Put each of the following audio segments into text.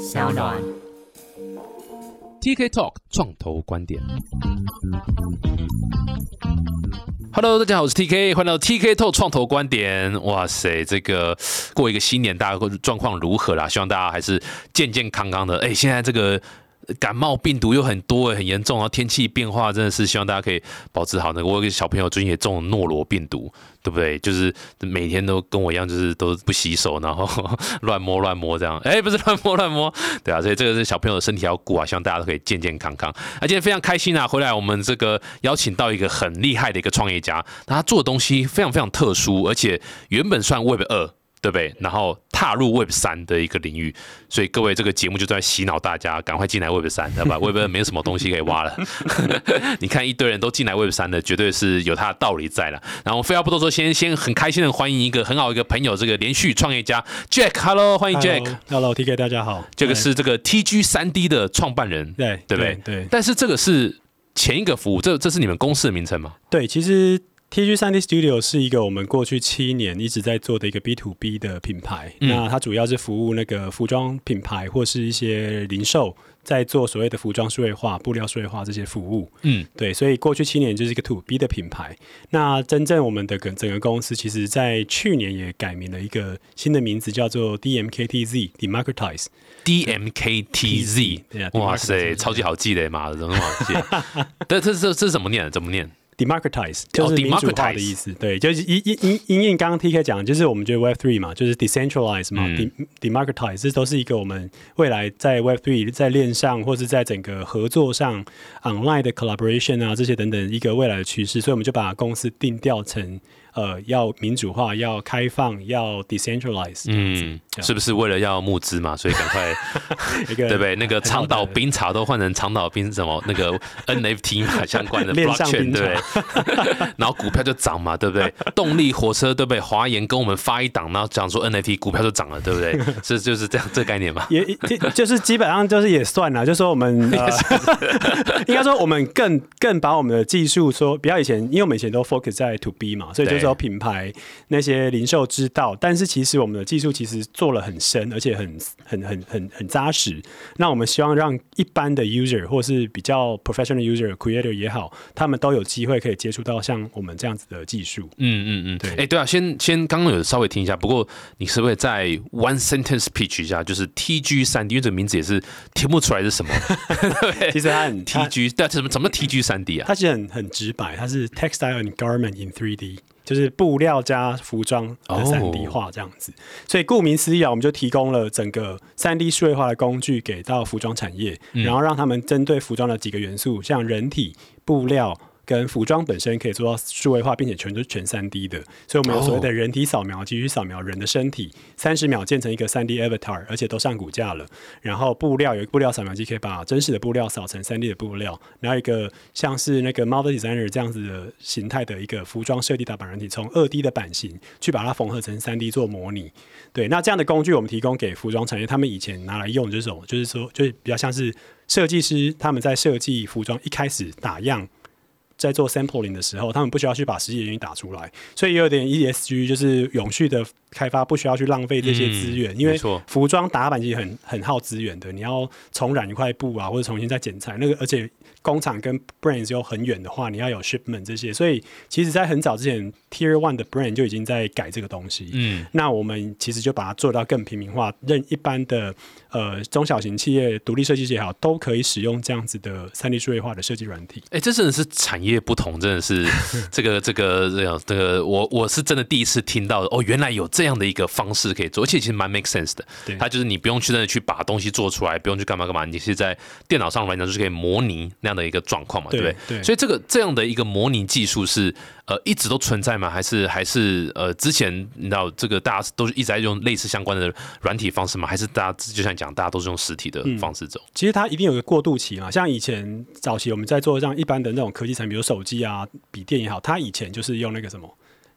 小暖。TK Talk 创投观点。Hello，大家好，我是 TK，欢迎到 TK Talk 创投观点。哇塞，这个过一个新年，大家状况如何啦？希望大家还是健健康康的。哎，现在这个感冒病毒又很多，很严重，然后天气变化真的是希望大家可以保持好那个。我有个小朋友最近也中了诺罗病毒，对不对？就是每天都跟我一样，就是都不洗手，然后乱摸乱摸这样。哎，不是乱摸乱摸，对啊，所以这个是小朋友的身体要顾啊，希望大家都可以健健康康。那今天非常开心啊，回来我们这个邀请到一个很厉害的一个创业家，他做的东西非常非常特殊，而且原本算 Web 二。对不对？然后踏入 Web 三的一个领域，所以各位这个节目就在洗脑大家，赶快进来 Web 三，对吧？Web 二没有什么东西可以挖了。你看一堆人都进来 Web 三的，绝对是有他的道理在了。然后废话不多说，先先很开心的欢迎一个很好一个朋友，这个连续创业家 Jack，Hello，欢迎 Jack。Hello，TK，大家好。这个是这个 TG 三 D 的创办人，对对不对？对但是这个是前一个服务，这这是你们公司的名称吗？对，其实 TG 三 D Studio 是一个我们过去七年一直在做的一个 B to B 的品牌。嗯那它主要是服务那个服装品牌或是一些零售，在做所谓的服装数位化、布料数位化这些服务。嗯，对，所以过去七年就是一个 To B 的品牌。那真正我们的整整个公司，其实在去年也改名了一个新的名字，叫做 DMKTZ Democratize。DMKTZ，哇塞，超级好记的，妈的，怎么那么好记？这这这这怎么念？怎么念？Democratize 就是民主化哦 democratize 的意思，对，就是因因因因应刚刚 TK 讲，就是我们觉得 Web Three 嘛，就是 decentralize 嘛、嗯 democratize，这都是一个我们未来在 Web Three 在链上或是在整个合作上 online 的 collaboration 啊这些等等一个未来的趋势，所以我们就把公司定调成呃要民主化、要开放、要 decentralize，嗯，是不是为了要募资嘛？所以赶快，对不对？那个长岛冰茶都换成长岛冰什么那个 NFT 嘛，相关的 面上 blockchain，冰对不对？然后股票就涨嘛，对不对？动力火车对不对？华研跟我们发一档，然后讲说 NFT 股票就涨了，对不对？是就是这样这概念嘛？也就就是基本上就是也算了，就说我们、呃、应该说我们更更把我们的技术说，不要以前，因为我们以前都 focus 在 to B 嘛，所以就是说品牌那些零售知道，但是其实我们的技术其实做了很深，而且很很很很很扎实。那我们希望让一般的 user 或是比较 professional user creator 也好，他们都有机会可以接触到像我们这样子的技术。嗯嗯嗯，对哎，对啊，先先刚刚有稍微听一下，不过你是不是在 one sentence pitch 一下，就是 TG 三 D，因为这个名字也是听不出来是什么，对其实它很 TG，对啊，什么怎么 TG 三 D 啊？它其实很很直白，它是 textile and garment in 3D，就是布料加服装的三 D 化这样子。所以顾名思义啊，我们就提供了整个三 D 数位化的工具给到服装产业，然后让他们针对服装的几个元素，像人体、布料。跟服装本身可以做到数位化，并且全都是全三 D 的，所以我们有所谓的人体扫描，继续扫描人的身体，三十秒建成一个三 D avatar，而且都上骨架了。然后布料有一个布料扫描机，可以把真实的布料扫成三 D 的布料，然后一个像是那个 Model Designer 这样子的形态的一个服装设计打版软体，从二 D 的版型去把它缝合成三 D 做模拟。对，那这样的工具我们提供给服装产业，他们以前拿来用这种，就是说，就是比较像是设计师他们在设计服装一开始打样。在做 sampling 的时候，他们不需要去把实际原因打出来，所以也有点 ESG，就是永续的开发，不需要去浪费这些资源，因为服装打版其实很很耗资源的，你要重染一块布啊，或者重新再剪裁，那个而且工厂跟 brands 又很远的话，你要有 shipment 这些，所以其实在很早之前，Tier One 的 brand 就已经在改这个东西。嗯，那我们其实就把它做到更平民化，任一般的呃中小型企业、独立设计师也好，都可以使用这样子的三 D 数位化的设计软体。哎，这真的是产业不同，真的是 这个这个这样这个，我我是真的第一次听到哦，原来有这样的一个方式可以做，而且其实蛮 make sense 的。对它就是你不用去真的去把东西做出来，不用去干嘛干嘛，你是在电脑上来讲就是可以模拟那样的一个状况嘛，对对不对？对所以这个这样的一个模拟技术是呃一直都存在吗？还是还是呃之前你知道这个大家都是一直在用类似相关的软体方式吗？还是大家就像你讲，大家都是用实体的方式走？其实它一定有个过渡期嘛，像以前早期我们在做像一般的那种科技产品，比如手机啊、笔电也好，它以前就是用那个什么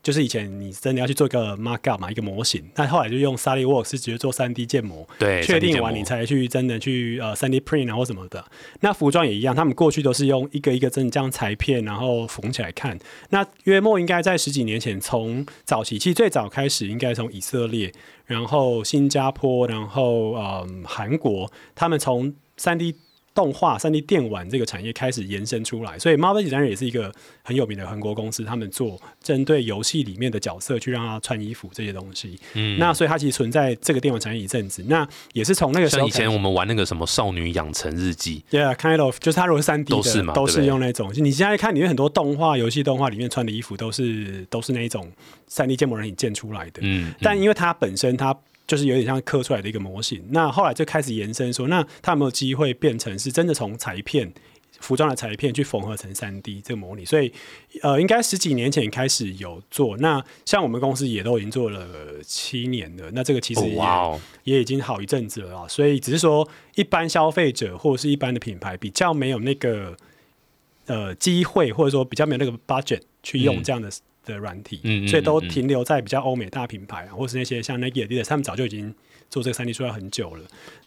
就是以前你真的要去做一个 markup 嘛，一个模型，那后来就用 SolidWorks 直接做三 D 建模，对，确 3D 建模定完你才去真的去呃三 D print 啊或什么的。那服装也一样，他们过去都是用一个一个真的这样裁片，然后缝起来看。那约莫应该在十几年前，从早期其实最早开始，应该从以色列，然后新加坡，然后嗯韩国，他们从三 D 动画、三 D 电玩这个产业开始延伸出来，所以 Marvel Designer 也是一个很有名的韩国公司，他们做针对游戏里面的角色去让他穿衣服这些东西。嗯，那所以它其实存在这个电玩产业一阵子。那也是从那个时候像以前我们玩那个什么少女养成日记，Yeah，kind of，就是它如果是三 D 的，都是嘛都是用那种。你现在看里面很多动画、游戏动画里面穿的衣服，都是都是那一种三 D 建模人影建出来的。嗯，但因为它本身它就是有点像刻出来的一个模型，那后来就开始延伸说，那它有没有机会变成是真的从裁片？服装的裁片去缝合成三 D 这个模拟，所以呃，应该十几年前开始有做。那像我们公司也都已经做了七年了，那这个其实哦也、也已经好一阵子了啊，所以只是说一般消费者或者是一般的品牌比较没有那个呃机会，或者说比较没有那个 budget 去用嗯这样的、的软体，嗯嗯所以都停留在比较欧美大品牌啊，或是那些像 Nike、Adidas，他们早就已经做这个三 D 塑料很久了。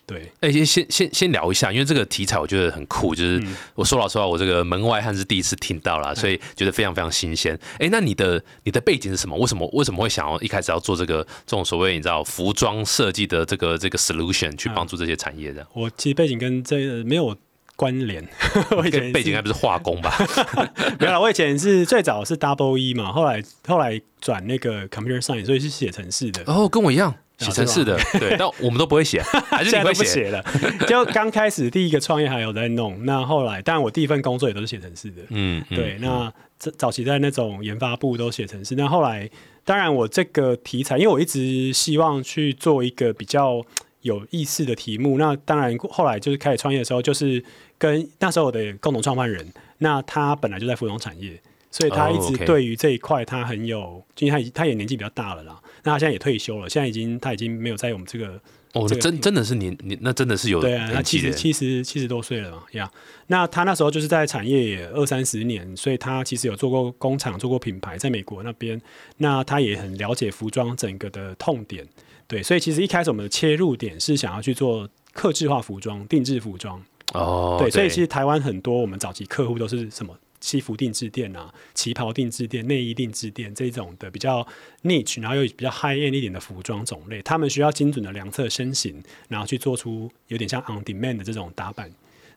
对，哎、先先先先聊一下，因为这个题材我觉得很酷，就是嗯我说老实话，我这个门外汉是第一次听到啦，所以觉得非常非常新鲜。哎、那你的你的背景是什么？为什么为什么会想要一开始要做这个这种所谓你知道服装设计的这个这个 solution 去帮助这些产业的？我其实背景跟这个没有关联，我以前背景应该不是化工吧？没有啦，我以前是最早是 Double E 嘛，后来后来转那个 Computer Science，所以是写程式的。哦，跟我一样。写程式的，对，但我们都不会写，还是现在都你会写？不写了，就刚开始第一个创业还有在弄，那后来，当然我第一份工作也都是写程式的，嗯，嗯对，那早早期在那种研发部都写程式，那后来，当然我这个题材，因为我一直希望去做一个比较有意思的题目，那当然后来就是开始创业的时候，就是跟那时候我的共同创办人，那他本来就在服装产业。所以他一哦直对于这一块他很有，因为他已他也年纪比较大了啦，那他现在也退休了，现在已经他已经没有在我们这个哦，这真真的是年年，那真的是有对啊，他七十七十七十多岁了嘛，呀、那他那时候就是在产业也二三十年，所以他其实有做过工厂，做过品牌，在美国那边，那他也很了解服装整个的痛点，对，所以其实一开始我们的切入点是想要去做客制化服装、定制服装，哦，对，所以其实台湾很多我们早期客户都是什么西服定制店啊、旗袍定制店、内衣定制店这种的比较 niche，然后又比较 high end 一点的服装种类，他们需要精准的量测身形，然后去做出有点像 on demand 的这种打扮。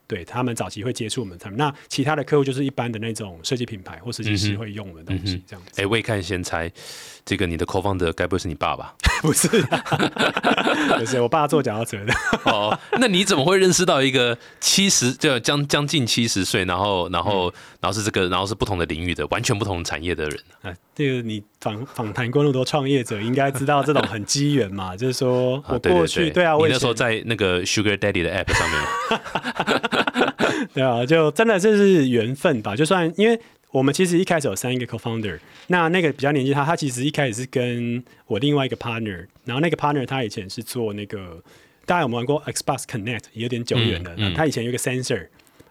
对他们早期会接触我们产品，那其他的客户就是一般的那种设计品牌或设计师会用的东西，这样子。哎，未看先猜，这个你的 co-founder 该不会是你爸吧？不是、啊，不是，我爸做脚踏车的。哦，那你怎么会认识到一个七十就将将近七十岁，然后然后、然后是这个，然后是不同的领域的，完全不同产业的人呢？啊，这个你访访谈过那么多创业者，应该知道这种很机缘嘛，就是说 啊我过去对啊，我以你那时候在那个 Sugar Daddy 的 app 上面，对啊，就真的这是缘分吧。就算因为我们其实一开始有三个 co-founder，那那个比较年纪他，他其实一开始是跟我另外一个 partner，然后那个 partner 他以前是做那个，大家有没有玩过 Xbox Connect，也有点久远了。嗯嗯他以前有一个 sensor，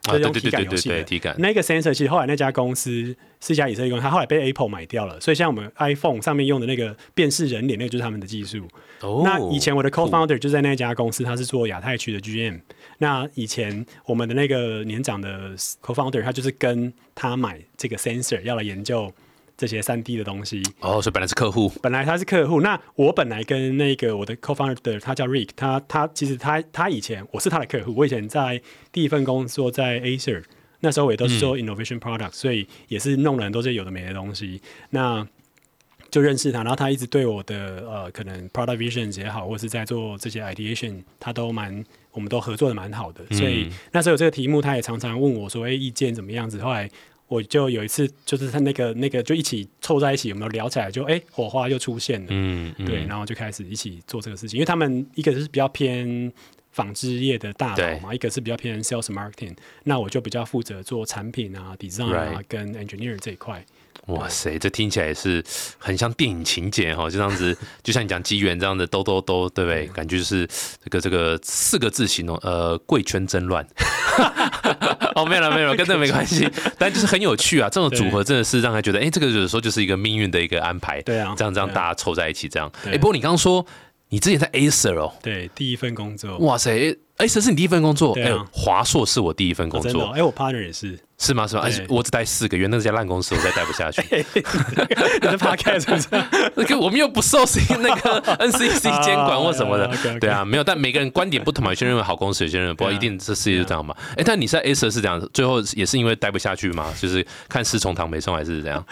啊，就是用对对对对对对，体感游戏的。那个 sensor 其实后来那家公司是一家以色列公司，它后来被 Apple 买掉了，所以像我们 iPhone 上面用的那个辨识人脸，那个就是他们的技术。哦那以前我的 co-founder 就在那家公司，他是做亚太区的 GM。那以前我们的那个年长的 co-founder，他就是跟他买这个 sensor，要来研究这些三 D 的东西。哦，所以本来是客户，本来他是客户，那我本来跟那个我的 co-founder，他叫 Rick，他他其实他他以前我是他的客户，我以前在第一份工作在 Acer，那时候我也都是做 innovation product，、所以也是弄了很多这些有的没的东西。那就认识他，然后他一直对我的呃可能 product visions 也好，或是在做这些 ideation，他都蛮我们都合作的蛮好的，所以那时候有这个题目，他也常常问我说：“哎、意见怎么样子？”后来我就有一次就是他那个那个就一起凑在一起，有没有聊起来就哎、火花就出现了，嗯，嗯。对，然后就开始一起做这个事情，因为他们一个是比较偏纺织业的大佬嘛，一个是比较偏 sales marketing，那我就比较负责做产品啊、design 啊跟 engineer 这一块。哇塞，这听起来也是很像电影情节哈，就 这样子，就像你讲机缘这样的兜兜兜，对不对？感觉就是这个这个四个字形容，呃，贵圈真乱。哦，没有了，没有了，跟这没关系。但就是很有趣啊，这种组合真的是让他觉得，哎，这个有时候就是一个命运的一个安排。对啊，这样这样大家凑在一起这样。对哎，不过你刚刚说你之前在 Acer 哦，对，第一份工作，哇塞，Acer 是你第一份工作？哎对啊，华硕是我第一份工作真的哎，我 partner 也是，是吗？是吗？而且我只待四个月，那家烂公司我再待不下去。你是 podcast 是不是？那个我们又不受那个 NCC 监管或什么的对啊，没有。但每个人观点不同嘛，有些人认为好公司，有些人不一定这世界就这样嘛。哎，但你在 Acer 是这样，最后也是因为待不下去嘛，就是看四重堂没送还是怎样？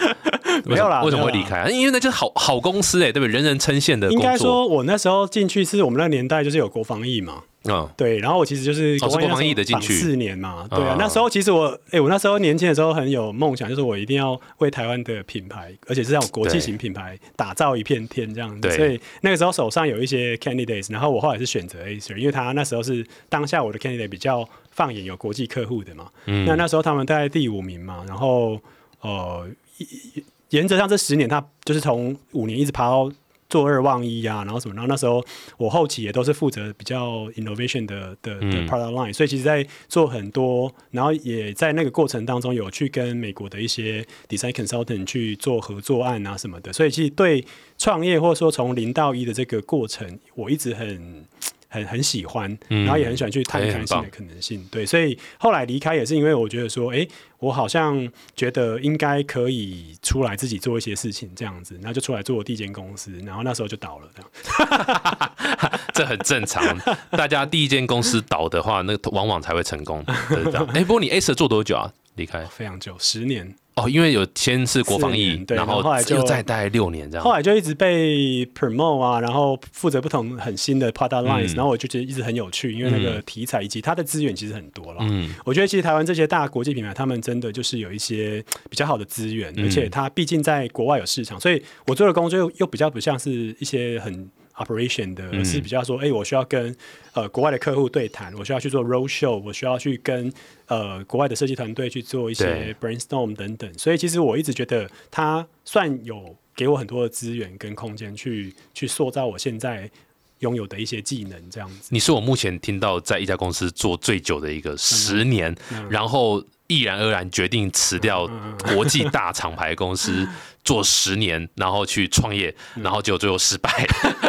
没有啦为什么会离开啊？因为那就是好好公司哎，对不对？人人称羡的应该工作。说，我那时候进去是我们那个年代就是有国防役嘛，嗯，对，然后我其实就是哦是国防役的进去。四年嘛，对啊啊，那时候其实我，哎、我那时候年轻的时候很有梦想，就是我一定要为台湾的品牌，而且是这种国际型品牌打造一片天这样子。对。所以那个时候手上有一些 candidates，然后我后来是选择 Acer，因为他那时候是当下我的 candidate 比较放眼有国际客户的嘛。嗯。那那时候他们大概第五名嘛，然后呃，一原则上这十年他就是从五年一直爬到做二望一啊，然后什么，然后那时候我后期也都是负责比较 innovation 的的的嗯 product line，、所以其实在做很多，然后也在那个过程当中有去跟美国的一些 design consultant 去做合作案啊什么的，所以其实对创业或者说从零到一的这个过程，我一直很。很很喜欢，嗯然后也很喜欢去探看新的可能性，对，所以后来离开也是因为我觉得说，哎、我好像觉得应该可以出来自己做一些事情这样子，然后就出来做我第一间公司，然后那时候就倒了，这样。这很正常。大家第一间公司倒的话，那个往往才会成功。哎，不过你 Acer 做多久啊？离开非常久，十年，哦，因为有先是国防四役，对然后然后后来就又再待六年这样。后来就一直被 promote 啊，然后负责不同很新的 product lines，、嗯然后我就觉得一直很有趣，因为那个题材以及它的资源其实很多了。嗯，我觉得其实台湾这些大国际品牌，他们真的就是有一些比较好的资源，嗯而且它毕竟在国外有市场，所以我做的工作又又比较不像是一些很 operation 的，是比较说，哎、我需要跟呃国外的客户对谈，我需要去做 road show，我需要去跟呃国外的设计团队去做一些 brainstorm 等等，所以其实我一直觉得它算有给我很多的资源跟空间去去塑造我现在拥有的一些技能，这样子。你是我目前听到在一家公司做最久的一个十年，嗯。然后毅然而然决定辞掉国际大厂牌公司 做十年，然后去创业，然后结果最后失败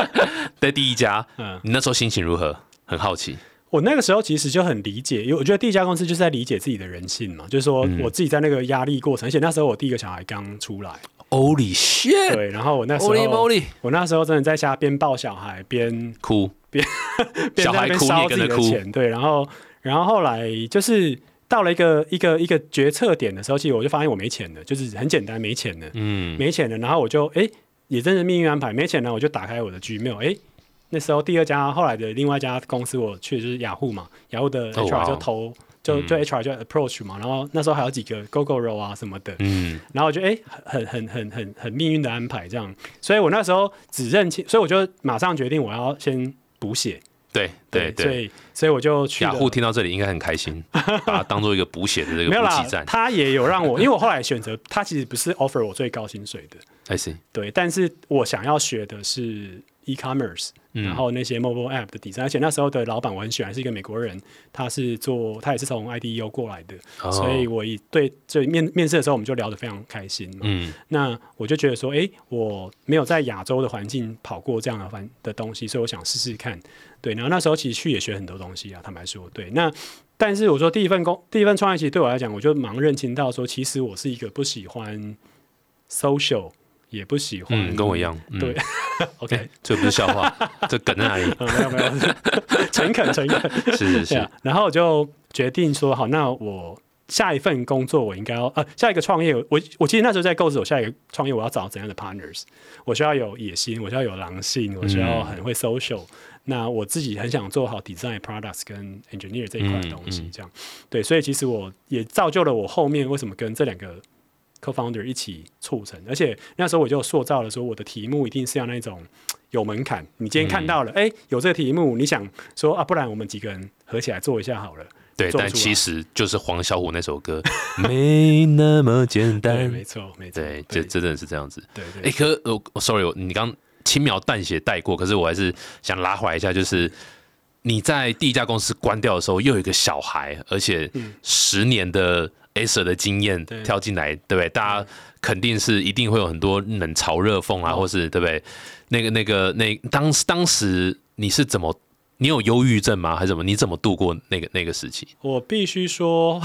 在第一家，嗯你那时候心情如何？很好奇。我那个时候其实就很理解，因为我觉得第一家公司就是在理解自己的人性嘛，就是说嗯我自己在那个压力过程，而且那时候我第一个小孩刚出来，Holy shit！对，然后我那时候 Holy！我那时候真的在家边抱小孩边哭，边小孩哭也跟着哭对，然后然后后来就是到了一个一个一个决策点的时候，其实我就发现我没钱了，就是很简单没钱了，嗯，没钱了，然后我就哎、也真是命运安排，没钱了我就打开我的 Gmail，哎、那时候第二家后来的另外一家公司我去的就是雅虎嘛，雅虎的 HR 就哦。投、就嗯。就 HR 就 approach 嘛，然后那时候还有几个 GoGoRo 啊什么的，嗯，然后我觉得哎、很很很很很命运的安排这样，所以我那时候只认清，所以我就马上决定我要先补血，对对所对。以所以我就去雅虎听到这里应该很开心，把它 当做一个补血的这个补给站。，他也有让我，因为我后来选择他其实不是 offer 我最高薪水的，I see，对，但是我想要学的是 e-commerce，、嗯然后那些 mobile app 的 design，而且那时候的老板我很喜欢，是一个美国人，他是做他也是从 IDEO 过来的，哦所以我一对这面面试的时候我们就聊得非常开心嘛。嗯那我就觉得说，哎，我没有在亚洲的环境跑过这样的环的东西，所以我想试试看。对，然后那时候其实去也学很多东西啊，坦白说，对。那但是我说第一份工，第一份创业，其实对我来讲，我就忙认清到说，其实我是一个不喜欢 social，也不喜欢、嗯，跟我一样。嗯。对，OK，这不是笑话，这梗在哪里？嗯，没有没有，诚恳诚恳，是是对是啊，。然后我就决定说，好，那我下一份工作我应该要呃，下一个创业，我我其实那时候在构思我下一个创业我要找怎样的 partners，我需要有野心，我需要有狼性，我需要很会 social、那我自己很想做好 design products 跟 engineer 这一块的东西这样、对，所以其实我也造就了我后面为什么跟这两个 co-founder 一起促成，而且那时候我就塑造了说我的题目一定是要那种有门槛，你今天看到了，哎、有这个题目，你想说啊，不然我们几个人合起来做一下好了。对，但其实就是黄小虎那首歌，没那么简对，单。没错，没错，对，这这真的是这样子。对哎，对，可我我 sorry，你刚轻描淡写带过，可是我还是想拉回来一下，就是你在第一家公司关掉的时候，又有一个小孩，而且十年的 Acer 的经验跳进来，对不对？大家肯定是一定会有很多冷嘲热讽啊，哦或是对不对？那个那个那当当时你是怎么？你有忧郁症吗？还是怎么？你怎么度过那个那个时期？我必须说，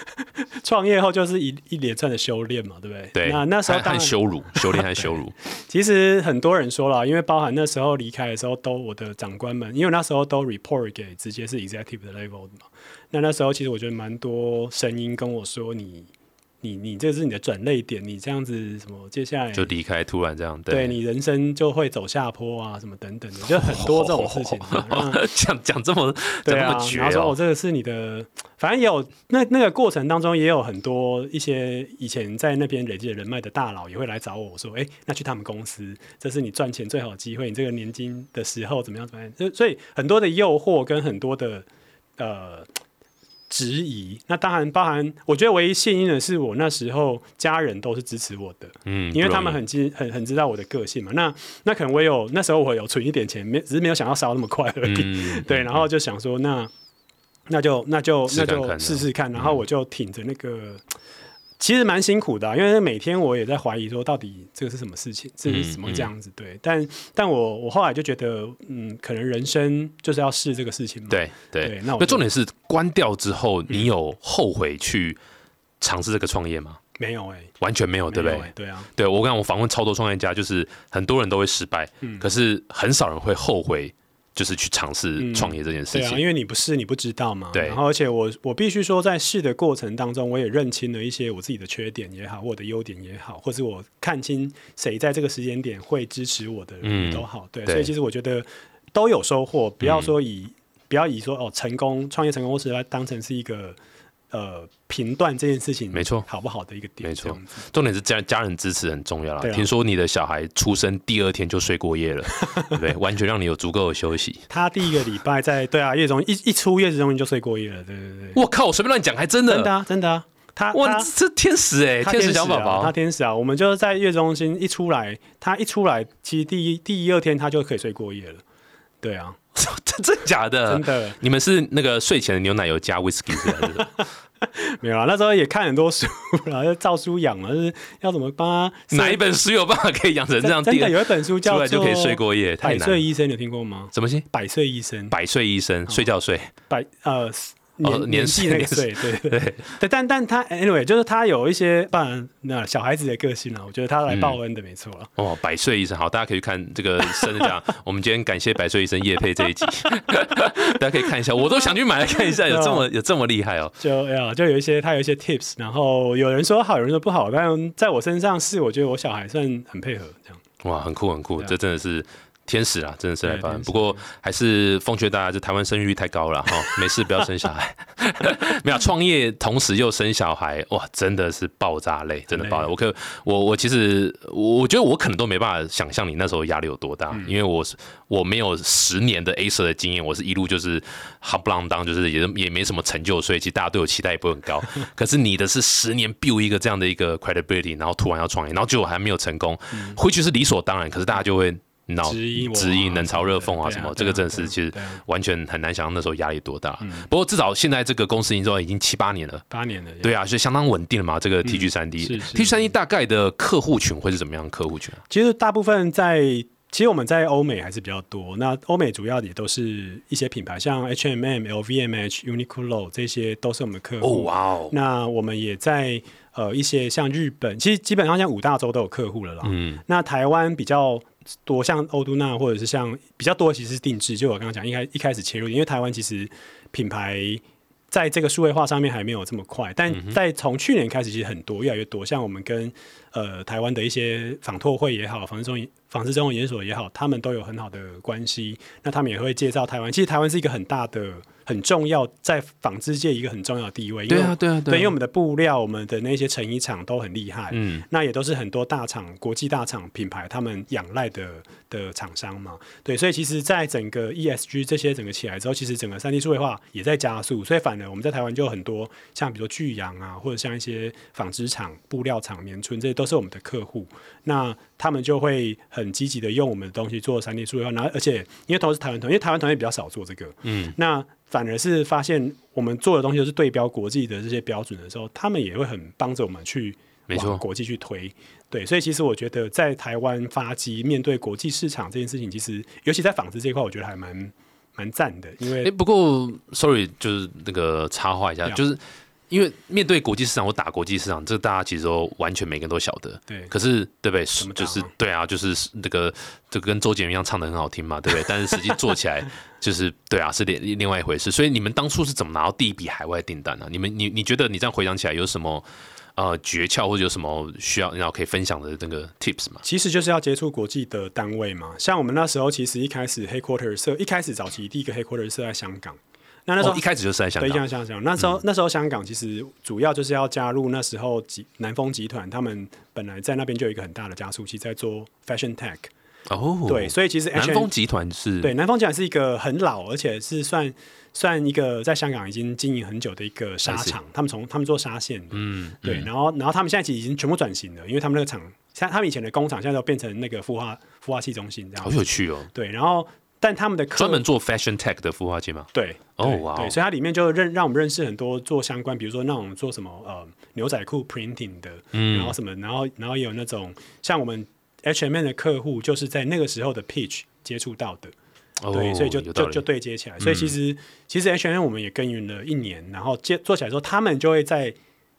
创业后就是一一连串的修炼嘛，对不对？对，那那时候和当羞辱，修炼和羞辱，其实很多人说了，因为包含那时候离开的时候，都我的长官们，因为那时候都 report 给直接是 executive 的 level 的嘛。那那时候其实我觉得蛮多声音跟我说你。你你这是你的转泪点，你这样子什么，接下来就离开，突然这样，对你人生就会走下坡啊，什么等等的，就很多这种事情。那 讲讲这么对然后说哦我这个是你的，反正也有那那个过程当中也有很多一些以前在那边累积的人脉的大佬也会来找我说，哎、那去他们公司，这是你赚钱最好的机会，你这个年金的时候怎么样怎么样，就所以很多的诱惑跟很多的呃。质疑，那当然包含，我觉得唯一幸运的是，我那时候家人都是支持我的，嗯，因为他们很知很很知道我的个性嘛。那那可能我有那时候我有存一点钱，没只是没有想要烧那么快而已。嗯 对，然后就想说，那那就那就那就试试看，然后我就挺着那个，其实蛮辛苦的啊、因为每天我也在怀疑说，到底这个是什么事情，这是怎么这样子？对，但但我我后来就觉得，嗯，可能人生就是要试这个事情嘛。对对对，那重点是关掉之后，你有后悔去尝试这个创业吗？没有哎、完全没有，对不对？对啊，对我刚我访问超多创业家，就是很多人都会失败，嗯可是很少人会后悔，就是去尝试创业这件事对啊，情。因为你不试你不知道嘛。对然后而且我我必须说，在试的过程当中，我也认清了一些我自己的缺点也好，我的优点也好，或是我看清谁在这个时间点会支持我的都好。对，对所以其实我觉得都有收获。不要说以、不要以说哦成功创业成功或是来当成是一个呃评断这件事情没错好不好的一个点。没错重点是家家人支持很重要啦。啊听说你的小孩出生第二天就睡过夜了，对不对？完全让你有足够的休息。他第一个礼拜在对啊月中一一出月子中心就睡过夜了，对对对，我靠，我随便乱讲，还真的，真的啊真的啊，他哇，这天使哎，他天使小啊宝宝他，天使啊！我们就是在月中心一出来，他一出来，其实第一第一二天他就可以睡过夜了。对啊，真真假的？真的你们是那个睡前的牛奶有加 whisky？没有啊。那时候也看很多书啦，就照书养嘛，就是要怎么帮他哪一本书有办法可以养成这样？真的有一本书叫做出来就可以睡过夜，太百难百。岁医生，你有听过吗？什么心？百岁医生，百岁医生睡觉睡，百呃哦年年纪那个年岁，对对对，对，但但他 anyway 就是他有一些，不然那小孩子的个性啊，我觉得他来报恩的没错了。哦，百岁医生好，大家可以看这个生日讲。我们今天感谢百岁医生叶佩这一集，大家可以看一下，我都想去买来看一下，有这么有这么厉害哦。就呀，就有一些他有一些 tips，然后有人说好，有人说不好，但在我身上是我觉得我小孩算很配合这样。哇，很酷很酷，这真的是天使啊，真的是来帮不过还是奉劝大家，这台湾生育率太高了哈，没事不要生小孩。没有创业同时又生小孩，哇，真的是爆炸累，真的爆炸。累我可我我其实我我觉得我可能都没办法想象你那时候压力有多大，因为我是我没有十年的 A 社的经验，我是一路就是哈不啷当，就是也也没什么成就，所以其实大家对我期待也不会很高。可是你的是十年 build 一个这样的一个 credibility，然后突然要创业，然后结果还没有成功，回去是理所当然，可是大家就会。闹质疑我啊质疑、冷嘲热讽啊什么，这个真的是其实完全很难想象那时候压力多大。不过至少现在这个公司营收已经七八年了，八年了，对啊，是相当稳定了嘛。这个 TG 三 D 是是 TG 三 D 大概的客户群会是怎么样客户群啊？其实大部分在，其实我们在欧美还是比较多。那欧美主要也都是一些品牌，像 H M M、L V、M H、Uniqlo 这些都是我们的客哦户。哇哦，那我们也在呃一些像日本，其实基本上像五大洲都有客户了啦。嗯，那台湾比较多，像欧都娜或者是像比较多，其实是定制。就我刚刚讲，一开一开始切入，因为台湾其实品牌在这个数位化上面还没有这么快，但在从去年开始，其实很多越来越多。像我们跟呃台湾的一些纺拓会也好，纺织中纺织中研所也好，他们都有很好的关系。那他们也会介绍台湾。其实台湾是一个很大的、很重要，在纺织界一个很重要的地位。因为对啊对啊对，因为我啊，们的布料、我们的那些成衣厂都很厉害。嗯，那也都是很多大厂、国际大厂品牌他们仰赖的的厂商嘛。对，所以其实，在整个 ESG 这些整个起来之后，其实整个三 D 数位化也在加速，所以反而我们在台湾就有很多像比如说巨阳啊，或者像一些纺织厂、布料厂、棉村，这些都是我们的客户。那他们就会很积极的用我们的东西做三 D 数位化，然后而且因为都是台湾团，因为台湾团队比较少做这个，嗯，那反而是发现我们做的东西都是对标国际的这些标准的时候，他们也会很帮着我们去没错往国际去推。对，所以其实我觉得在台湾发机面对国际市场这件事情，其实尤其在纺织这一块，我觉得还蛮蛮赞的，因哎、为不过，sorry，就是那个插话一下，就是因为面对国际市场我打国际市场，这大家其实都完全每个人都晓得。对可是对不对？么就是啊对啊，就是这个这个跟周杰伦一样唱的很好听嘛，对不对？但是实际做起来就是对啊，是另另外一回事。所以你们当初是怎么拿到第一笔海外订单呢、你们你你觉得你这样回想起来有什么呃诀窍，或者有什么需要然后可以分享的那个 tips 吗？其实就是要接触国际的单位嘛。像我们那时候其实一开始 headquarter 设，一开始早期第一个 headquarter 设在香港，那那时候、哦、一开始就是在香对，港，像香港，那时候、那时候香港其实主要就是要加入那时候集南丰集团，他们本来在那边就有一个很大的加速器在做 fashion tech，、哦，对，，所以其实南 H&M 丰集团是对南丰集团是一个很老，而且是算算一个在香港已经经营很久的一个纱厂，他们从他们做纱线的，嗯，对，嗯然后然后他们现在其实已经全部转型了，因为他们那个厂，像他们以前的工厂现在都变成那个孵化孵化器中心这样好，有趣哦，对，然后但他们的客专门做 fashion tech 的孵化器吗？对，对哦哇哦对，所以它里面就认让我们认识很多做相关，比如说那种做什么呃牛仔裤 printing 的，嗯然后什么，然后然后也有那种像我们 H&M 的客户，就是在那个时候的 pitch 接触到的，对，哦所以就就就对接起来。所以其实、其实 H&M 我们也耕耘了一年，然后接做起来之后，他们就会在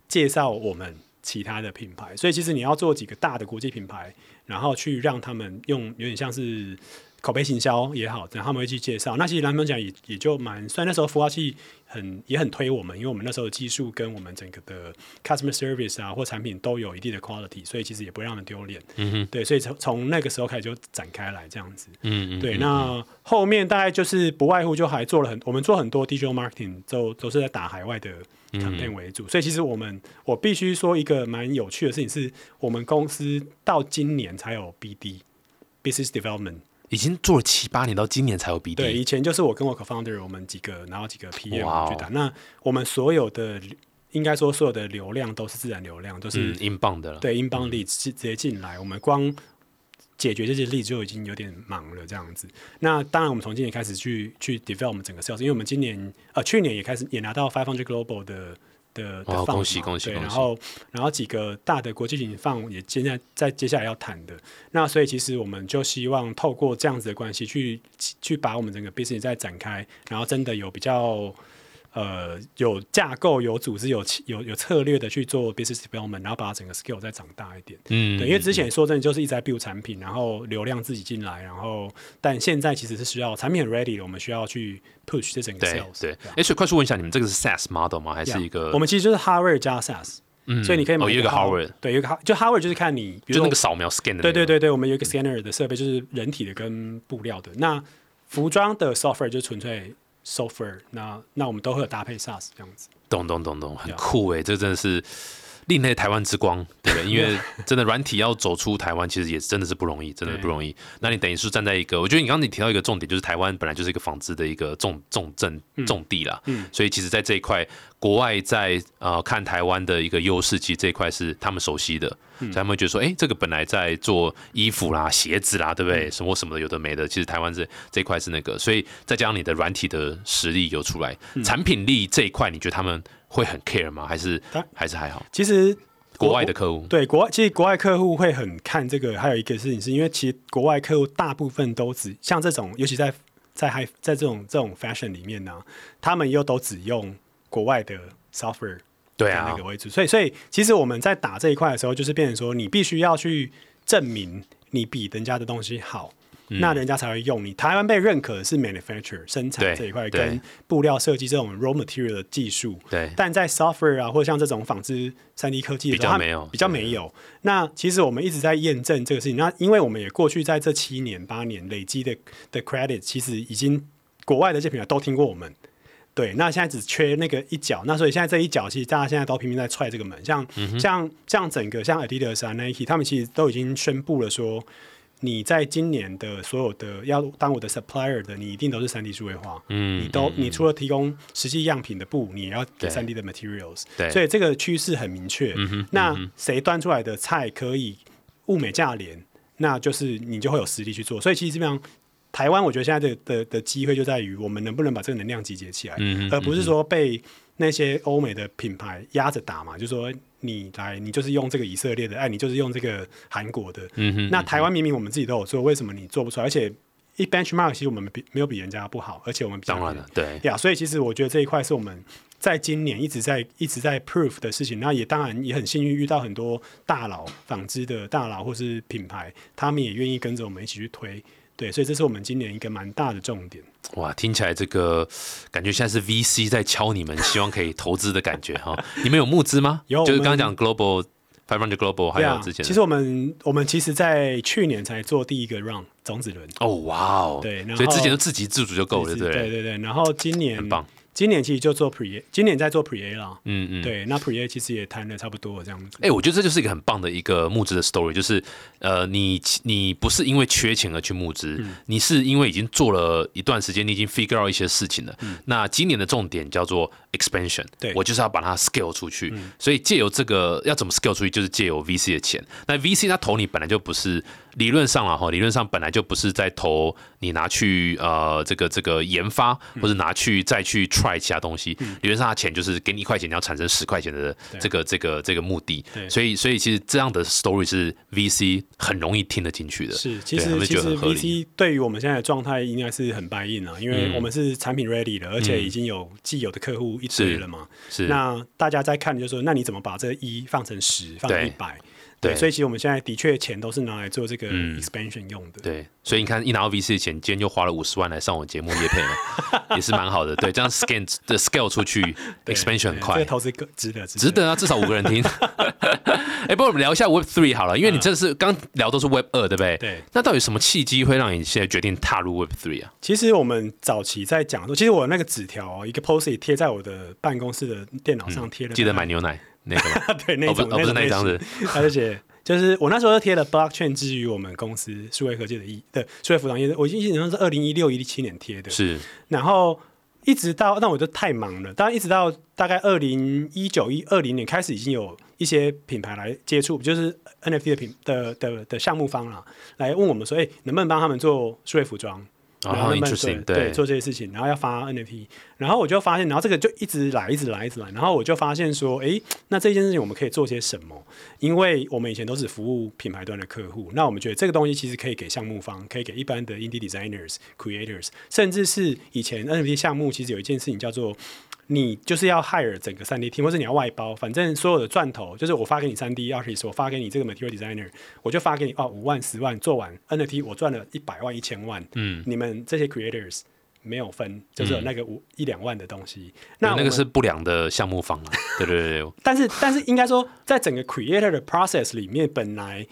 介绍我们其他的品牌。所以其实你要做几个大的国际品牌，然后去让他们用有点像是口碑行销也好，然后他们会去介绍。那其实蓝峰奖也也就蛮，虽然那时候孵化器很也很推我们，因为我们那时候的技术跟我们整个的 customer service 啊或产品都有一定的 quality，所以其实也不会让他们丢脸。嗯哼，对，所以从从那个时候开始就展开来这样子。嗯嗯，对，嗯那后面大概就是不外乎就还做了很，我们做很多 digital marketing，都都是在打海外的嗯 campaign 为主。所以其实我们我必须说一个蛮有趣的事情是，我们公司到今年才有 BD business development。已经做了七八年，到今年才有 BD，对，以前就是我跟我 co-founder 我们几个，然后几个 PM 去打。那我们所有的应该说所有的流量都是自然流量，都是、嗯，英镑的了，对英镑 lead 直直接进来，我们光解决这些 lead 就已经有点忙了这样子。那当然，我们从今年开始去去 develop 我们整个 sales，因为我们今年呃去年也开始也拿到 Five Hundred Global 的的的哦恭喜恭喜然后然后几个大的国际型放也现在在接下来要谈的。那所以其实我们就希望透过这样子的关系去去把我们整个 business 再展开，然后真的有比较。呃，有架构、有组织、有有有策略的去做 business development，然后把整个 skill 再长大一点。嗯，对，因为之前说真的就是一直在 build 产品，然后流量自己进来，然后但现在其实是需要产品很 ready 了，我们需要去 push 这整个对 sales 对。哎，所以快速问一下，你们这个是 SaaS model 吗？还是一个我们其实就是 hardware 加 SaaS，、嗯所以你可以买哦，有一个 hardware，hardware，对，有一个 hard- 就 hardware 就是看你，比如那个扫描 scan 的，对对，对对，我们有一个 scanner 的设备，就是人体的跟布料的。那服装的 software 就纯粹 software，那那我们都会有搭配 SaaS 这样子。懂懂懂懂，很酷哎，这真的是。另类台湾之光，对不对？因为 真的软体要走出台湾，其实也真的是不容易，真的不容易。那你等于是站在一个，我觉得你刚刚你提到一个重点，就是台湾本来就是一个纺织的一个重重镇重地啦，嗯。所以其实在这一块，国外在呃看台湾的一个优势，其实这一块是他们熟悉的，嗯。所以他们会觉得说，哎、这个本来在做衣服啦、鞋子啦，对不嗯对？什么什么的，有的没的，其实台湾这这一块是那个，所以再加上你的软体的实力有出来，嗯。产品力这一块，你觉得他们会很 care 吗？还是当还是还好？其实国外的客户，对国外，其实国外客户会很看这个。还有一个事情是因为其实国外客户大部分都只像这种，尤其在在 high 在这种这种 fashion 里面呢，他们又都只用国外的 software 对啊那个，为主。所以，所以其实我们在打这一块的时候，就是变成说，你必须要去证明你比人家的东西好。嗯那人家才会用你。台湾被认可的是 manufacture 生产对这一块跟布料设计这种 raw material 的技术，对，但在 software 啊，或者像这种纺织三 D 科技的时候它比较没有比较没有。那其实我们一直在验证这个事情。那因为我们也过去在这七年八年累积的的 credit，其实已经国外的这些品牌都听过我们。对，那现在只缺那个一角，那所以现在这一角，其实大家现在都拼命在踹这个门，像、嗯像像整个像 Adidas 啊、Nike，他们其实都已经宣布了说，你在今年的所有的要当我的 supplier 的，你一定都是三 D 数位化，嗯你都嗯你除了提供实际样品的布，你也要给对。三 D 的 materials，对。所以这个趋势很明确。嗯那谁端出来的菜可以物美价廉，那就是你就会有实力去做。所以其实基本上，台湾我觉得现在的的的机会就在于我们能不能把这个能量集结起来，嗯而不是说被那些欧美的品牌压着打嘛，就说你来，你就是用这个以色列的，哎，你就是用这个韩国的。嗯哼，那台湾明明我们自己都有做，为什么你做不出来？而且一 benchmark 其实我们比没有比人家不好，而且我们比较当然了，对，呀所以其实我觉得这一块是我们在今年一直在一直在 proof 的事情。那也当然也很幸运遇到很多大佬、纺织的大佬或是品牌，他们也愿意跟着我们一起去推。对，所以这是我们今年一个蛮大的重点。哇，听起来这个感觉现在是 VC 在敲你们，希望可以投资的感觉 哈。你们有募资吗？有就是刚刚讲 Global Five Hundred Global，还有之前的其实我们我们其实，在去年才做第一个 round 种子轮，哦，哇哦，对所以之前都自给自足就够了，对对？对对对。然后今年很棒，今年其实就做 pre，今年在做 pre A 啦。嗯嗯。对，那 pre A 其实也谈的差不多这样子。哎、我觉得这就是一个很棒的一个募资的 story，就是呃，你你不是因为缺钱而去募资，嗯你是因为已经做了一段时间，你已经 figure out 一些事情了。那今年的重点叫做 expansion，嗯对嗯我就是要把它 scale 出去。所以借由这个要怎么 scale 出去，就是借由 VC 的钱。那 VC 它投你本来就不是理论上了哈，理论上本来就不是在投你拿去呃这个这个研发，嗯或者拿去再去 try 其他东西。理论上它钱就是给你一块钱，你要产生十块钱的这个这个这个目的。对所以所以其实这样的 story 是 VC 很容易听得进去的。是，其实其实觉得很合理 VC 对于我们现在的状态应该是很 buy in 啊，因为嗯我们是产品 ready 了，而且已经有既有的客户一堆是了嘛。是那大家在看就说，那你怎么把这一放成十，放成一百？对所以其实我们现在的确钱都是拿来做这个嗯 expansion 用的。对，所以你看，一拿到 VC 的钱，今天就花了五十万来上我节目叶配了，也是蛮好的。对，这样 scan 的 scale 出去，expansion 很快这个，投资个值得，值。得啊，至少五个人听。哎，不过我们聊一下 Web Three 好了，因为你这是刚聊都是 Web 二，对不对？对，那到底什么契机会让你现在决定踏入 Web Three 啊？其实我们早期在讲说，其实我那个纸条、一个 post 贴在我的办公室的电脑上贴了、记得买牛奶那个吗？对那种、哦不哦不是那一张是，他就写就是我那时候贴了 blockchain 之于我们公司数位科技的一的数位服装业，我印象中是二零一六一七年贴的，是然后一直到那我就太忙了，当然一直到大概二零一九一二零年开始，已经有一些品牌来接触，就是 NFT 的品的的的项目方啦，来问我们说，哎、能不能帮他们做数位服装？然后哦能不能，interesting，对对，做这些事情，然后要发 NFT，然后我就发现，然后这个就一直来，一直来，一直来，然后我就发现说，哎，那这件事情我们可以做些什么？因为我们以前都是服务品牌端的客户，那我们觉得这个东西其实可以给项目方，可以给一般的 indie designers、creators，甚至是以前 NFT 项目，其实有一件事情叫做。你就是要 hire 整个三 D team，或者你要外包，反正所有的钻头就是我发给你三 D artist，我发给你这个 material designer，我就发给你哦五万十万做完 NFT，我赚了一百万一千万，嗯，你们这些 creators 没有分，就是有那个五、一两万的东西。那那个是不良的项目方啊，对对对对，但是但是应该说，在整个 creator 的 process 里面，本来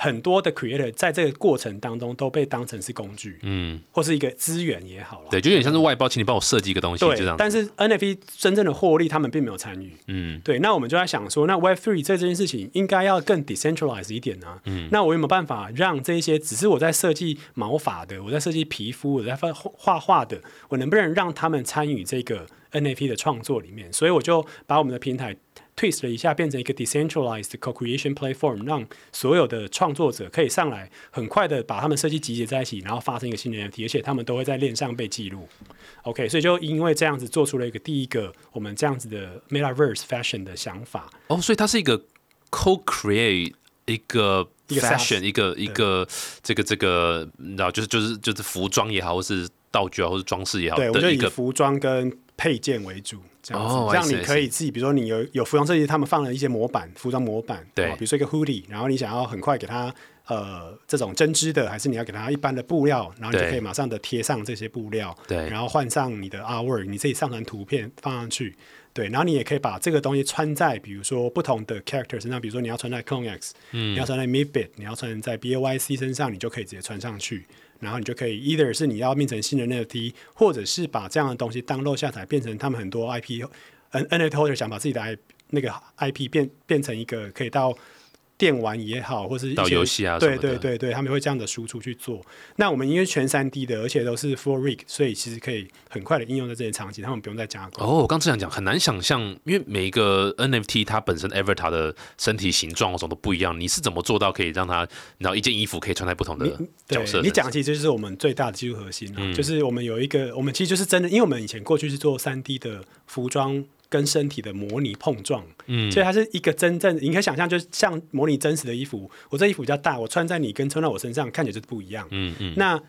很多的 creator 在这个过程当中都被当成是工具，嗯，或是一个资源也好了。对，就有点像是外包，请你帮我设计一个东西，就这样，。对但是 NFT 真正的获利，他们并没有参与。嗯，对，那我们就在想说，那 Web Three 这件事情应该要更 decentralized 一点啊。嗯，那我有没有办法让这一些只是我在设计毛发的，我在设计皮肤，我在画画画的，我能不能让他们参与这个 NFT 的创作里面？所以我就把我们的平台 twist 了一下，变成一个 decentralized co-creation platform，让所有的创作者可以上来，很快的把他们设计集结在一起，然后发生一个新的 NFT，而且他们都会在链上被记录。OK，所以就因为这样子做出了一个第一个我们这样子的 Metaverse Fashion 的想法。哦，所以它是一个 co-create 一个 fashion 一个一个这个这个，你知道，就是就是就是服装也好，或是道具啊，或是装饰也好对，我就以的一个服装跟配件为主，这样子，哦这样你可以自己，比如说你有有服装设计，他们放了一些模板，服装模板，对。哦比如说一个 hoodie，然后你想要很快给它呃这种针织的，还是你要给它一般的布料，然后你就可以马上的贴上这些布料，对。然后换上你的 artwork，你自己上传图片放上去。对，然后你也可以把这个东西穿在，比如说不同的 character 身上，比如说你要穿在 Clone X，嗯，你要穿在 Midbit，你要穿在 BAYC 身上，你就可以直接穿上去，然后你就可以 either 是你要变成新的那个 T，或者是把这样的东西当漏下载，变成他们很多 IP，N NFT holder 想把自己的 I 那个 IP 变变成一个可以到电玩也好，或是一些到游戏啊什对么对对对，他们会这样的输出去做。那我们因为全三 D 的，而且都是 full rig，所以其实可以很快的应用在这些场景，他们不用再加工。哦，我刚这样讲很难想象，因为每一个 NFT 它本身 avatar 的身体形状什么都不一样，你是怎么做到可以让它，然后一件衣服可以穿在不同的角色你讲，其实就是我们最大的技术核心啊，就是我们有一个，我们其实就是真的，因为我们以前过去是做三 D 的服装跟身体的模拟碰撞，嗯，所以它是一个真正，你可以想象，就是像模拟真实的衣服，我这衣服比较大，我穿在你跟穿在我身上看起来就是不一样，嗯嗯，那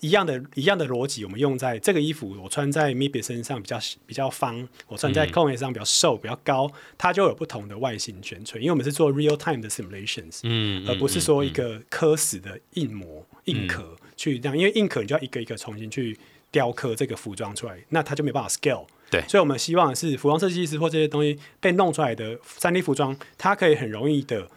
一样的一样的逻辑，我们用在这个衣服，我穿在 Mibi 身上比较比较方，我穿在 c o n 身上比较瘦比较高，它就有不同的外形选垂，因为我们是做 real time 的 simulations，嗯，而不是说一个刻死的硬模硬壳去这样，因为硬壳你就要一个一个重新去雕刻这个服装出来，那它就没办法 scale。对。所以我们希望是服装设计师或这些东西被弄出来的三 D 服装，它可以很容易的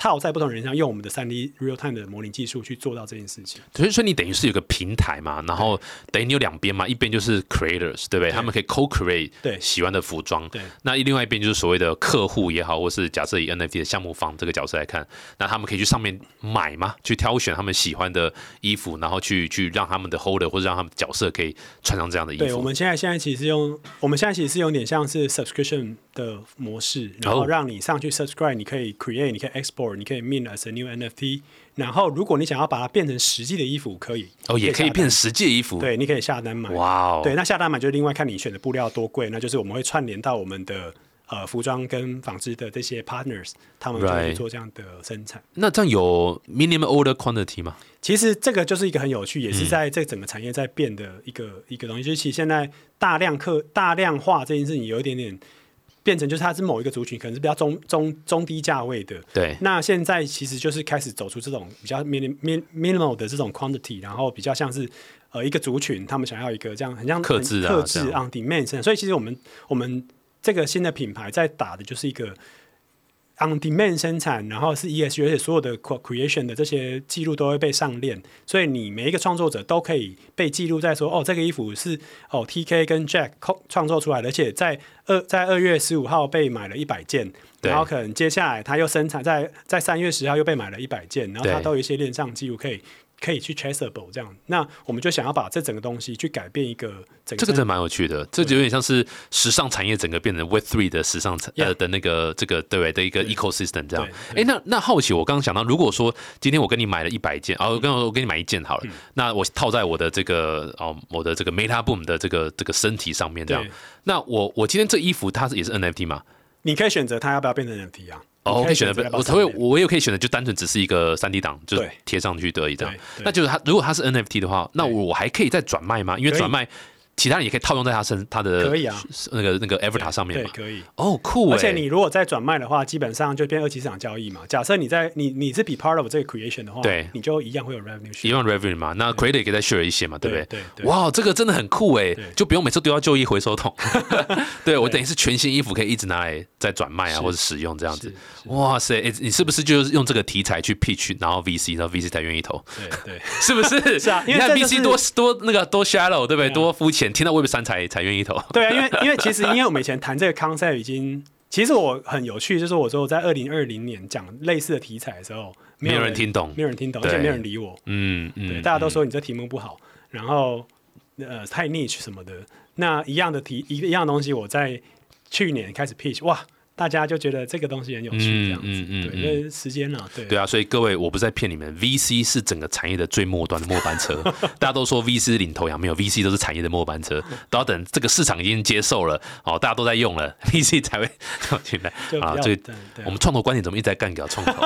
套在不同人身上，用我们的三 D real time 的模拟技术去做到这件事情。所以说你等于是有个平台嘛，然后等于你有两边嘛，一边就是 creators，对不对？他们可以 co-create 对喜欢的服装，对那另外一边就是所谓的客户也好，或是假设以 NFT 的项目方这个角色来看，那他们可以去上面买嘛，去挑选他们喜欢的衣服，然后去去让他们的 holder 或者让他们角色可以穿上这样的衣服对，我服。们现在现在其实用，我们现在其实是有点像是 subscription 的模式，然后哦让你上去 subscribe，你可以 create，你可以 export，你可以 mint as a new NFT。然后如果你想要把它变成实际的衣服，可以哦，也可以变成实际的衣服。，对，你可以下单买。哇哦，对，那下单买就是另外看你选的布料多贵，那就是我们会串联到我们的呃服装跟纺织的这些 partners，他们就会做这样的生产。那这样有 minimum order quantity 吗？其实这个就是一个很有趣，也嗯是在这整个产业在变的一个、一个东西。就是其实现在大量客大量化这件事情有一点点变成，就是它是某一个族群，可能是比较中中中低价位的。对，那现在其实就是开始走出这种比较 minim min minimal 的这种 quantity，然后比较像是呃一个族群，他们想要一个这样很像克制啊克制 on demand 生所以其实我们我们这个新的品牌在打的就是一个 on demand 生产，然后是 ESG，而且所有的 creation 的这些记录都会被上链，所以你每一个创作者都可以被记录在说，哦，这个衣服是哦 TK 跟 Jack 创创作出来的，而且在二在二月十五号被买了一百件，然后可能接下来他又生产在在三月十号又被买了一百件，然后他都有一些链上记录可以。可以去 traceable 这样，那我们就想要把这整个东西去改变一个整个这个真的蛮有趣的，这就有点像是时尚产业整个变成 Web Three 的时尚产的那个这个对的一个 ecosystem 这样。哎，那那好奇，我刚刚想到，如果说今天我跟你买了一百件，哦，我跟我给你买一件好了，那我套在我的这个哦我的这个 Meta Boom 的这个这个身体上面这样，那我我今天这衣服它是也是 NFT 吗？你可以选择它要不要变成 NFT 啊？哦，我可以选择，不我才会我也可以选择，就单纯只是一个三 D 档，就是贴上去而已这样那就是它，如果它是 NFT 的话，那我还可以再转卖吗？因为转卖其他人也可以套用在他身他的可以啊那个那个 Avatar 上面对，嘛。可以。哦，酷哎！而且你如果再转卖的话，基本上就变二级市场交易嘛。假设你在你你是比 part of 这个 creation 的话，对你就一样会有 revenue 一。样 revenue 嘛，那 creator 也可以再 share 一些嘛，对不对？对对对哇，这个真的很酷哎对，就不用每次丢到旧衣回收桶。对我等于是全新衣服可以一直拿来再转卖啊，或者使用这样子。哇塞，哎，你是不是就是用这个题材去 pitch，然后 VC，然后 VC 才愿意投？对对 是不是？是啊因为你看 VC 多多那个多 shallow，对不对？多肤浅，听到 Web 三才才愿意投。对啊，因为因为其实因为我们以前谈这个 concept 已经，其实我很有趣，就是我说我在二零二零年讲类似的题材的时候，没有人听懂没有人听懂，而且没有人理我。嗯嗯，对，大家都说你这题目不好，然后呃太 niche 什么的。那一样的题一一样东西，我在去年开始 pitch，哇，大家就觉得这个东西很有趣，嗯这样子。嗯嗯对，嗯因为时间了，对。对啊，所以各位，我不是在骗你们，VC 是整个产业的最末端的末班车。大家都说 VC 是领头羊，没有 VC 都是产业的末班车，都要等这个市场已经接受了，哦，大家都在用了，VC 才会跳 进来啊。这我们创投观点怎么一直在干掉创投？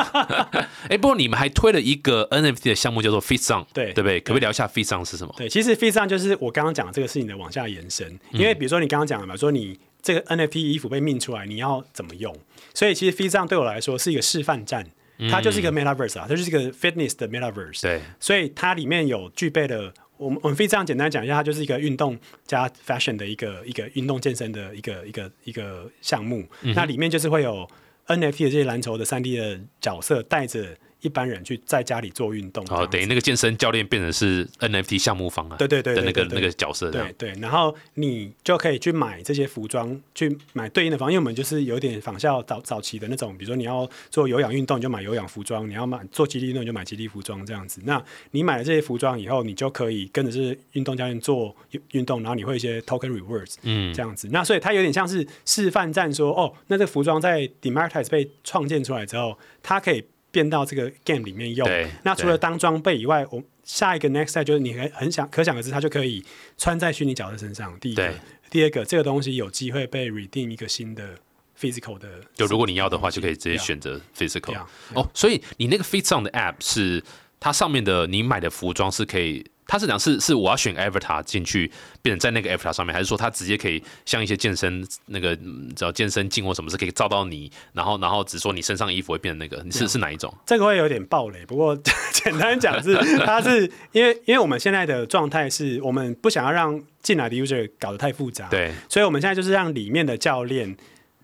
哎，不过你们还推了一个 NFT 的项目，叫做 Song，对对不对？可不可以聊一下 Song 是什么？对，其实 f i t o n 就是我刚刚讲的这个事情的往下延伸，因为比如说你刚刚讲了嘛，说你这个 NFT 衣服被命出来，你要怎么用？所以其实 f i 上对我来说是一个示范站，它就是一个 Metaverse 啊，它就是一个 Fitness 的 Metaverse。对，所以它里面有具备了，我们我们非常简单讲一下，它就是一个运动加 fashion 的一个一个运动健身的一个一个一个项目。那里面就是会有 NFT 的这些蓝筹的三 D 的角色，带着一般人去在家里做运动。哦，等于那个健身教练变成是 NFT 项目方啊，对对对的那个那个角色对。对，然后你就可以去买这些服装，去买对应的房，因为我们就是有点仿效早早期的那种，比如说你要做有氧运动，你就买有氧服装；你要买做肌力运动，你就买肌力服装这样子。那你买了这些服装以后，你就可以跟着这运动教练做运运动，然后你会一些 token rewards，嗯这样子。那所以它有点像是示范站说，哦，那这服装在 Demartize 被创建出来之后，它可以变到这个 game 里面用。对，那除了当装备以外，我下一个 next step 就是你很很想可想而知，它就可以穿在虚拟角色身上。第一个对，第二个，这个东西有机会被 redeem 一个新的 physical 的。就如果你要的话，就可以直接选择 physical。哦，所以你那个 Fit On 的 app 是它上面的你买的服装是可以，它是讲是是我要选 avatar 进去，变成在那个 avatar 上面，还是说他直接可以像一些健身那个嗯只要健身镜或什么是可以照到你，然后然后只说你身上衣服会变成那个，你是是哪一种？这个会有点暴雷，不过 简单讲是，它是因为因为我们现在的状态是我们不想要让进来的 user 搞得太复杂，对，所以我们现在就是让里面的教练，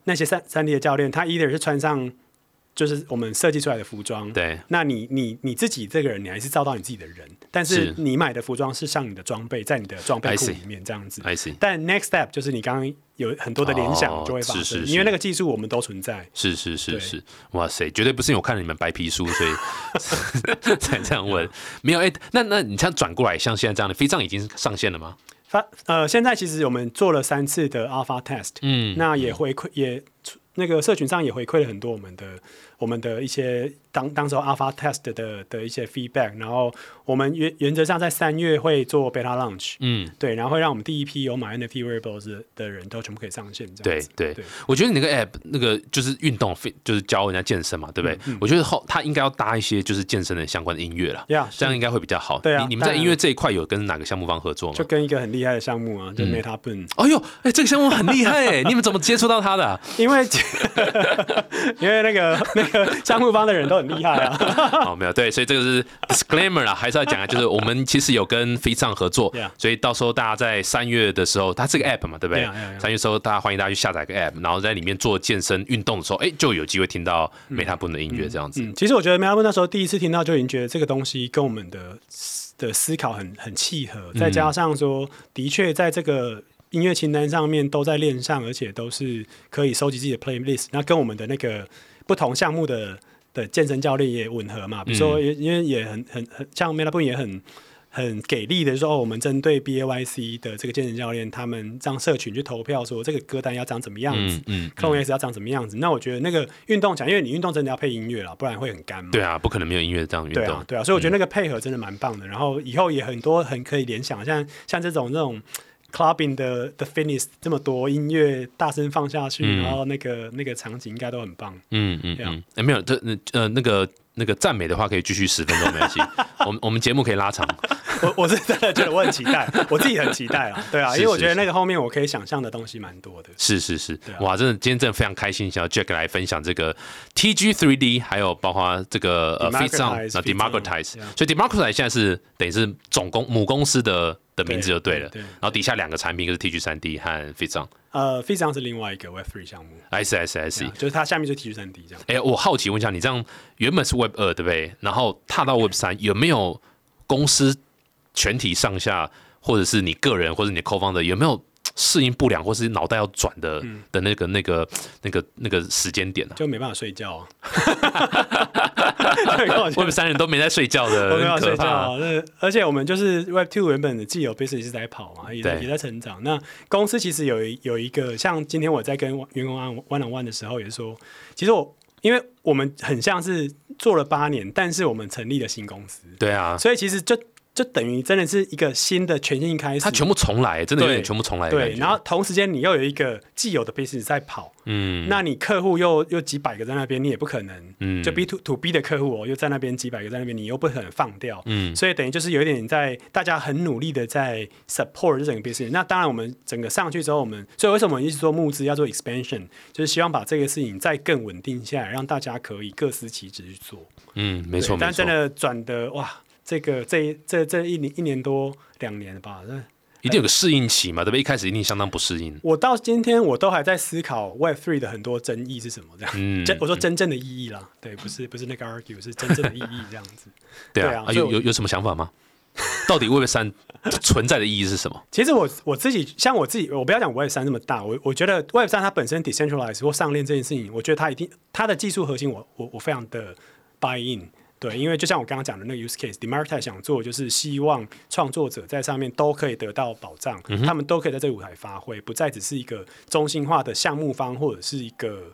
那些三三 D 的教练，他 either 是穿上就是我们设计出来的服装，对，那你你你自己这个人，你还是照到你自己的人，但是是。你买的服装是上你的装备，在你的装备库里面这样子。I see，但 next step 就是你刚刚有很多的联想哦就会发生，是是是。因为那个技术我们都存在。是是是是，哇塞，绝对不是因为我看了你们白皮书，所以 才这样问。没有哎、那那你像转过来，像现在这样的飞杖已经上线了吗？发呃，现在其实我们做了三次的 alpha test，嗯，那也回馈也那个社群上也回馈了很多我们的我们的一些当当时候 alpha test 的的一些 feedback，然后我们原原则上在三月会做 beta launch，嗯，对，然后会让我们第一批有买 NFT wearables 的的人都全部可以上线，这样子。对对对，我觉得你那个 app 那个就是运动，就是教人家健身嘛，对不对？嗯我觉得后它应该要搭一些就是健身的相关的音乐啦，呀这样应该会比较好。对啊你你们在音乐这一块有跟哪个项目方合作吗就？跟一个很厉害的项目啊，就 Meta Boon，、哎呦，哎，这个项目很厉害哎，你们怎么接触到他的啊？因为 因为那个那个项目方的人都很厉害啊。哦，没有，对，所以这个是 disclaimer 啦，还是要讲啊，就是我们其实有跟飞上合作所以到时候大家在三月的时候，它是个 app 嘛，对不对？三月的时候，大家欢迎大家去下载个 app，然后在里面做健身运动的时候，哎，就有机会听到 Meta Boon 的音乐这样子。嗯，其实我觉得 Meta Boon 那时候第一次听到就已经觉得这个东西跟我们的的思考很很契合，再加上说，的确在这个音乐清单上面都在链上，而且都是可以收集自己的 playlist，那跟我们的那个不同项目的的健身教练也吻合嘛。比如说，也因为也很很很像 Boon 也很。很给力的说，哦，我们针对 B A Y C 的这个健身教练，他们让社群去投票，说这个歌单要长怎么样子嗯，嗯，Clone S 要长什么样子？那我觉得那个运动奖，因为你运动真的要配音乐了，不然会很干嘛。对啊，不可能没有音乐这样运动对啊，。对啊，所以我觉得那个配合真的蛮棒的。然后以后也很多很可以联想，像像这种这种 clubbing 的的 Finish 这么多音乐大声放下去，嗯。然后那个那个场景应该都很棒。嗯嗯对啊。嗯，哎，没有，这那呃那个那个赞美的话可以继续十分钟没关系，我们我们节目可以拉长。我我是真的觉得我很期待，我自己很期待啊。对啊，因为我觉得那个后面我可以想象的东西蛮多的。是是是，啊。哇，真的今天真的非常开心，想要 Jack 来分享这个 TG 3D，还有包括这个呃 Fit on Democratize，那 Fit on，Democratize，yeah 所以 Democratize 现在是等于是总公母公司的的名字就对了，对对然后底下两个产品，就是 TG 三 D 和 Fit on。呃 f i z o n 是另外一个 Web Three 项目啊。就是它下面就 TG 三 D 这样。哎、我好奇问一下，你这样原本是 Web 二对不对？然后踏到 Web 三，有没有公司全体上下，或者是你个人，或者你的 co-founder 有没有适应不良，或是脑袋要转的、嗯的那个那个那个那个时间点啊就没办法睡觉啊。我？Web 三人都没在睡觉的，我没有。睡觉啊，那而且我们就是 Web Two 原本的既有 business 是在跑嘛，也在也在成长。那公司其实有一有一个，像今天我在跟员工 one one on one 的时候，也是说，其实我因为我们很像是做了八年，但是我们成立了新公司，对啊，所以其实就就等于真的是一个新的全新开始。它全部重来，真的有点全部重来对，然后同时间你又有一个既有的 business 在跑，嗯，那你客户又又几百个在那边，你也不可能，嗯就 B to to B 的客户哦，又在那边几百个在那边，你又不可能放掉，嗯所以等于就是有一点在大家很努力的在 support 这整个 business。那当然我们整个上去之后，我们所以为什么我们一直做募资要做 expansion，就是希望把这个事情再更稳定下来，让大家可以各司其职去做。嗯，没错没错但真。的转的哇，这个这一这这一年一年多两年吧，那一定有个适应期嘛，对不对？一开始一定相当不适应。我到今天我都还在思考 Web Three 的很多争议是什么，这样。嗯真我说真正的意义啦，对，不是不是那个 argue，是真正的意义这样子。对啊，有有有什么想法吗？到底 Web 三存在的意义是什么？其实我我自己像我自己，我不要讲 Web 三这么大，我我觉得 Web 三它本身 decentralize 或上链这件事情，我觉得它一定它的技术核心我，我我非常的 buy in。对，因为就像我刚刚讲的那个 use case，Demarket 想做就是希望创作者在上面都可以得到保障，他们都可以在这个舞台发挥，不再只是一个中心化的项目方或者是一个。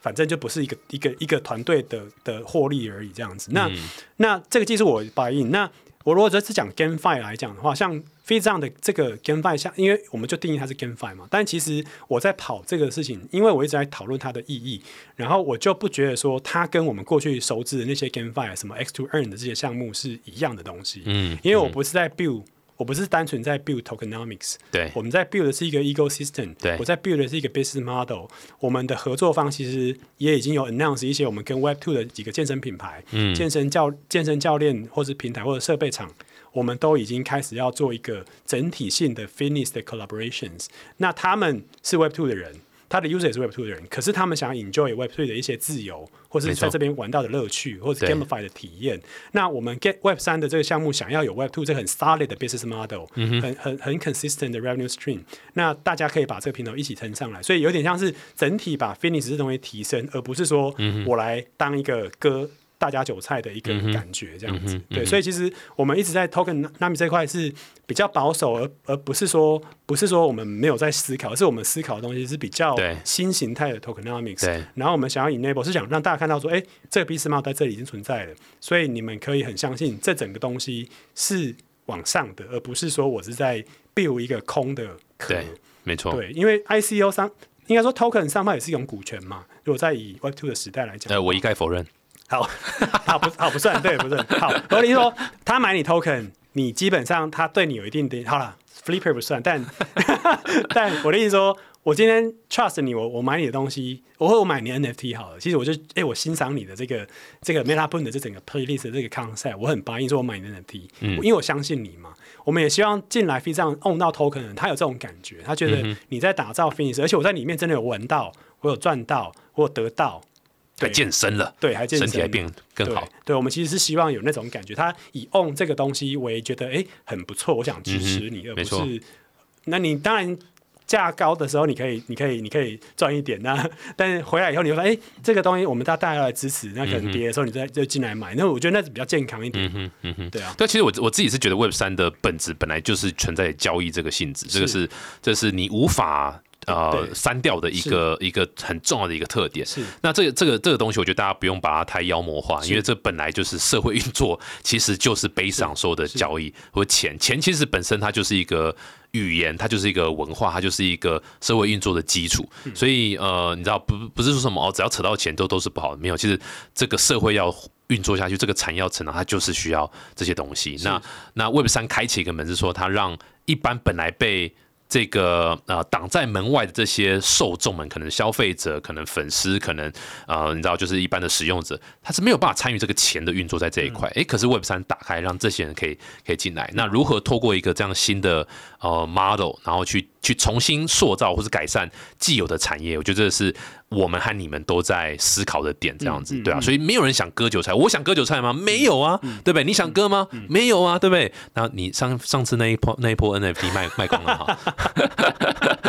反正就不是一个一个一个团队的的获利而已，这样子。那、那这个技术我 buy in。那我如果只是讲 GameFi 来讲的话，像 e 这样的这个 GameFi，像因为我们就定义它是 GameFi 嘛，但其实我在跑这个事情，因为我一直在讨论它的意义，然后我就不觉得说它跟我们过去熟知的那些 GameFi 什么 X to Earn 的这些项目是一样的东西。嗯，因为我不是在 build，我不是单纯在 build tokenomics，对我们在 build 的是一个 ecosystem，对我在 build 的是一个 business model。我们的合作方其实也已经有 announce 一些我们跟 Web Two 的几个健身品牌、嗯健身教健身教练或是平台或者设备厂，我们都已经开始要做一个整体性的 fitness 的 collaborations。那他们是 Web Two 的人。他的 user 也是 Web Two 的人，可是他们想要 enjoy Web Three 的一些自由，或是在这边玩到的乐趣，或者 gamify 的体验。那我们 Get Web 三的这个项目想要有 Web Two 这个很 solid 的 business model，、很很很 consistent 的 revenue stream，那大家可以把这个平台一起撑上来，所以有点像是整体把 fitness 这东西提升，而不是说我来当一个割大家韭菜的一个感觉这样子。对，所以其实我们一直在 token nami 这块是比较保守，而而不是说不是说我们没有在思考，而是我们思考的东西是比较对新形态的 tokenomics。对然后我们想要 enable 是想让大家看到说，哎，这个 business model 在这里已经存在了，所以你们可以很相信这整个东西是往上的，而不是说我是在 build 一个空的壳。对，没错。对，因为 ICO 上应该说 token 上面也是一种股权嘛。如果在以 Web Two 的时代来讲，呃，我一概否认。好，好不好不算，对，不算。好，我的意思说，他买你 token，你基本上他对你有一定的，好了，flipper 不算，但 但我的意思说，我今天 trust 你，我我买你的东西，我会我买你 NFT 好了。其实我就，哎、我欣赏你的这个这个 Meta Boon 的这整个 playlist 的这个 concept，我很 buy in，说我买你的 NFT，、嗯因为我相信你嘛。我们也希望进来 f 上 own 到 token 的人，他有这种感觉，他觉得你在打造 finish，、而且我在里面真的有闻到，我有赚到，我有得到，还健身了，对，还健身身体还变更好对。对，我们其实是希望有那种感觉，他以 own 这个东西为觉得哎很不错，我想支持你，而不嗯没错是，那你当然。价高的时候，你可以，你可以，你可以赚一点。那但是回来以后，你会发现，哎、这个东西我们大大家要来支持。那可能跌的时候，你再就进来买。那我觉得那是比较健康一点。嗯哼，嗯哼。对啊，但，其实我我自己是觉得 Web 三的本质本来就是存在交易这个性质，这个是这是你无法呃删掉的一个一个很重要的一个特点。是。那这个这个这个东西，我觉得大家不用把它太妖魔化，因为这本来就是社会运作，其实就是悲伤所有的交易或钱，钱其实本身它就是一个。语言它就是一个文化，它就是一个社会运作的基础，所以呃，你知道不不是说什么哦，只要扯到钱都都是不好的，没有，其实这个社会要运作下去，这个产业要成长，它就是需要这些东西。那那 Web 三开启一个门是说，它让一般本来被这个呃挡在门外的这些受众们，可能消费者、可能粉丝、可能呃你知道就是一般的使用者，他是没有办法参与这个钱的运作在这一块。诶，可是 Web 三打开，让这些人可以可以进来。那如何透过一个这样新的呃 model，然后去去重新塑造或是改善既有的产业？我觉得这是我们和你们都在思考的点，这样子对啊。所以没有人想割韭菜，我想割韭菜吗？没有啊，对不对？你想割吗？没有啊，对不对？然后你上上次那一波那一波 NFT 卖 卖光了哈。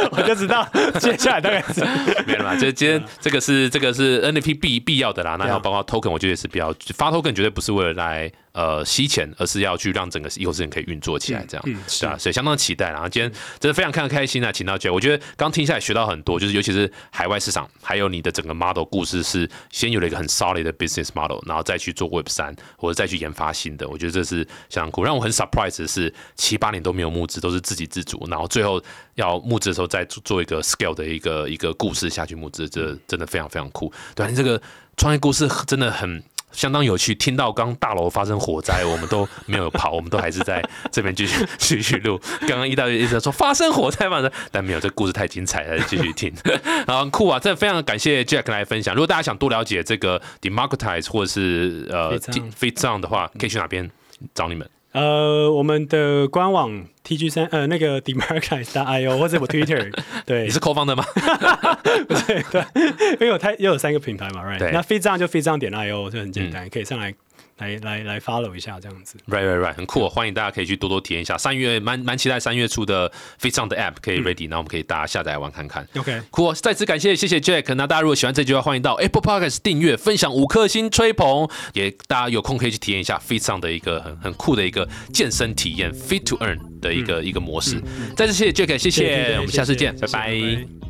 我就知道 接下来大概是没了嘛，这今天这个是这个是 NFT 必必要的啦，那要包括 token，我觉得也是必要发 token 绝对不是为了来呃吸钱，而是要去让整个 ecosystem 可以运作起来，这样嗯是啊，所以相当期待。然后今天真的非常看得开心啊，请到 J，我觉得刚听下来学到很多，就是尤其是海外市场，还有你的整个 model 故事是先有了一个很 solid 的 business model，然后再去做 Web 三或者再去研发新的，我觉得这是相当酷。让我很 surprise 的是七八年都没有募资，都是自给自足，然后最后要募资的时候再做做一个 scale 的一个一个故事下去募资，这真的非常非常酷。对、啊，你这个创业故事真的很。相当有趣，听到刚大楼发生火灾，我们都没有跑，我们都还是在这边继续继续录。刚刚一大堆一直说发生火灾嘛，但没有，这故事太精彩了，继续听。然后酷啊，真的非常感谢 Jack 来分享。如果大家想多了解这个 democratize 或者是呃 Fit On fit on 的话，可以去哪边找你们？呃，我们的官网 TG 三呃那个 Demarkais.io 或者我 Twitter 对，你是 co 方的吗？对对，因为有太又有三个品牌嘛，right？那 f i t 就 f i t 点 io 就很简单，可以上来来来来 follow 一下这样子。Right, right, right，很酷、哦，欢迎大家可以去多多体验一下。三月蛮蛮期待三月初的 f i t o n 的 App 可以 ready，、那我们可以大家下载来玩看看。OK，酷、哦，再次感谢谢谢 Jack。那大家如果喜欢这句话，欢迎到 Apple Podcast 订阅、分享五颗星、吹捧，也大家有空可以去体验一下 f i t o n 的一个很很酷的一个健身体验 Fit to Earn 的一个、一个模式。再次谢谢 Jack，谢谢，我们下次见，拜拜。